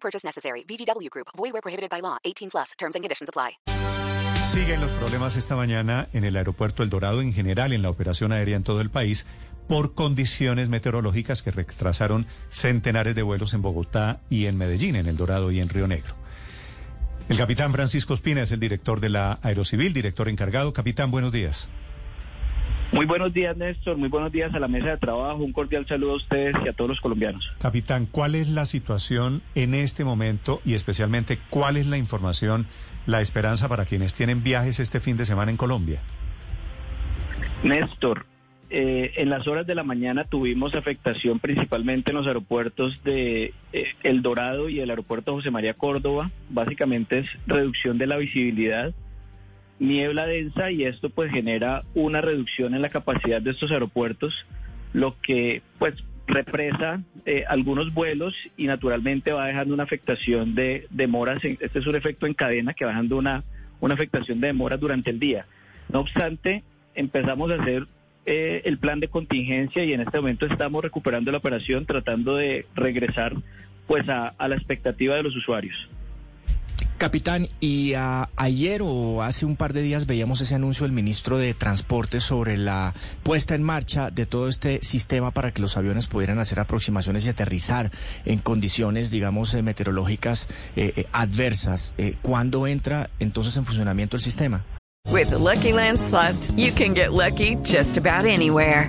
Purchase necessary. Group. Prohibited by law. 18 plus. Terms and conditions apply. Siguen los problemas esta mañana en el aeropuerto El Dorado, en general en la operación aérea en todo el país, por condiciones meteorológicas que retrasaron centenares de vuelos en Bogotá y en Medellín, en El Dorado y en Río Negro. El capitán Francisco Espina es el director de la Aerocivil, director encargado. Capitán, buenos días. Muy buenos días, Néstor. Muy buenos días a la mesa de trabajo. Un cordial saludo a ustedes y a todos los colombianos. Capitán, ¿cuál es la situación en este momento y especialmente cuál es la información, la esperanza para quienes tienen viajes este fin de semana en Colombia? Néstor, eh, en las horas de la mañana tuvimos afectación principalmente en los aeropuertos de eh, El Dorado y el aeropuerto José María Córdoba. Básicamente es reducción de la visibilidad niebla densa y esto pues genera una reducción en la capacidad de estos aeropuertos, lo que pues represa eh, algunos vuelos y naturalmente va dejando una afectación de demoras. Este es un efecto en cadena que va dejando una, una afectación de demoras durante el día. No obstante, empezamos a hacer eh, el plan de contingencia y en este momento estamos recuperando la operación tratando de regresar pues a, a la expectativa de los usuarios. Capitán, y ayer o hace un par de días veíamos ese anuncio del ministro de Transporte sobre la puesta en marcha de todo este sistema para que los aviones pudieran hacer aproximaciones y aterrizar en condiciones, digamos, eh, meteorológicas eh, eh, adversas. ¿Cuándo entra entonces en funcionamiento el sistema? With the Lucky Land you can get lucky just about anywhere.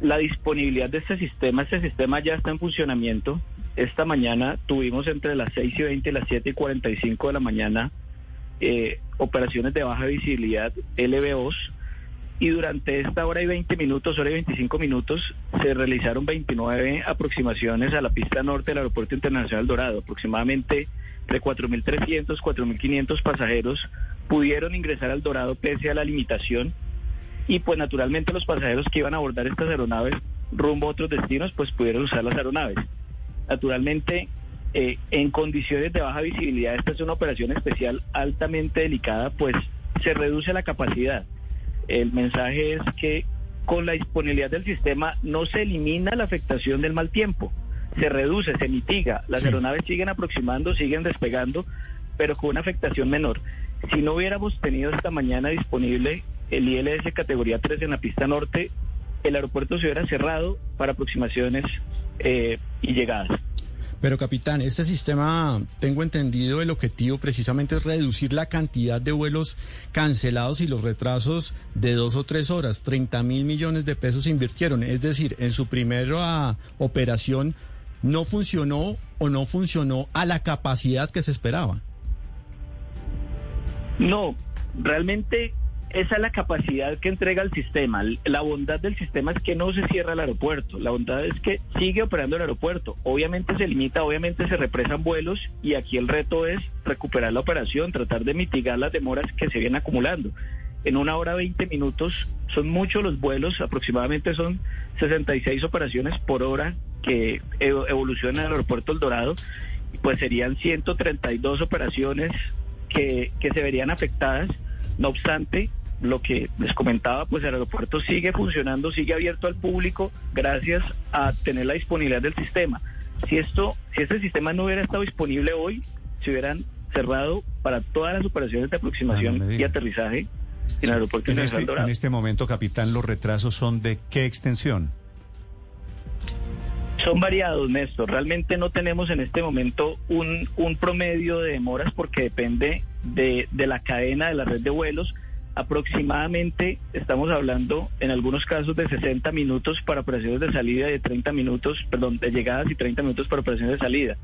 la disponibilidad de este sistema, este sistema ya está en funcionamiento. Esta mañana tuvimos entre las 6 y 20 y las 7 y 45 de la mañana eh, operaciones de baja visibilidad, LBOs, y durante esta hora y 20 minutos, hora y 25 minutos, se realizaron 29 aproximaciones a la pista norte del Aeropuerto Internacional Dorado. Aproximadamente de 4.300, 4.500 pasajeros pudieron ingresar al Dorado pese a la limitación y pues naturalmente los pasajeros que iban a abordar estas aeronaves rumbo a otros destinos pues pudieron usar las aeronaves. Naturalmente eh, en condiciones de baja visibilidad esta es una operación especial altamente delicada pues se reduce la capacidad. El mensaje es que con la disponibilidad del sistema no se elimina la afectación del mal tiempo, se reduce, se mitiga, las aeronaves siguen aproximando, siguen despegando, pero con una afectación menor. Si no hubiéramos tenido esta mañana disponible el ILS categoría 3 en la pista norte, el aeropuerto se hubiera cerrado para aproximaciones eh, y llegadas. Pero capitán, este sistema, tengo entendido, el objetivo precisamente es reducir la cantidad de vuelos cancelados y los retrasos de dos o tres horas. 30 mil millones de pesos se invirtieron. Es decir, en su primera operación no funcionó o no funcionó a la capacidad que se esperaba. No, realmente esa es la capacidad que entrega el sistema. La bondad del sistema es que no se cierra el aeropuerto. La bondad es que sigue operando el aeropuerto. Obviamente se limita, obviamente se represan vuelos y aquí el reto es recuperar la operación, tratar de mitigar las demoras que se vienen acumulando. En una hora 20 minutos son muchos los vuelos, aproximadamente son 66 operaciones por hora que evolucionan en el aeropuerto El Dorado, pues serían 132 operaciones que, que se verían afectadas. No obstante, lo que les comentaba, pues el aeropuerto sigue funcionando, sigue abierto al público gracias a tener la disponibilidad del sistema. Si esto, si este sistema no hubiera estado disponible hoy, se hubieran cerrado para todas las operaciones de aproximación Ah, no y aterrizaje en el aeropuerto En este, en este momento, capitán, ¿los retrasos son de qué extensión? Son variados, Néstor. Realmente no tenemos en este momento un, un promedio de demoras porque depende de, de la cadena de la red de vuelos. Aproximadamente estamos hablando en algunos casos de 60 minutos para operaciones de salida y de 30 minutos, perdón, de llegadas y 30 minutos para operaciones de salida.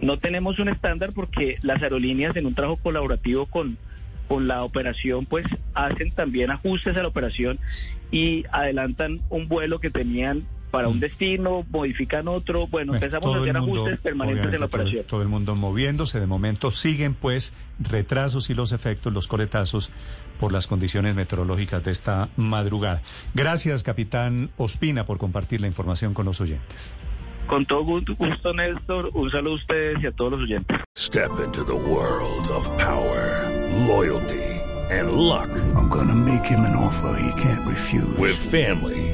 No tenemos un estándar porque las aerolíneas en un trabajo colaborativo con, con la operación pues hacen también ajustes a la operación y adelantan un vuelo que tenían para un destino, modifican otro. Bueno, empezamos a hacer ajustes permanentes en la operación. Todo, todo, el mundo moviéndose. De momento siguen, pues, retrasos y los efectos, los coletazos por las condiciones meteorológicas de esta madrugada. Gracias, capitán Ospina, por compartir la información con los oyentes. Con todo gusto, Néstor. Un saludo a ustedes y a todos los oyentes. Step into the world of power, loyalty, and luck. I'm gonna make him an offer he can't refuse. With family,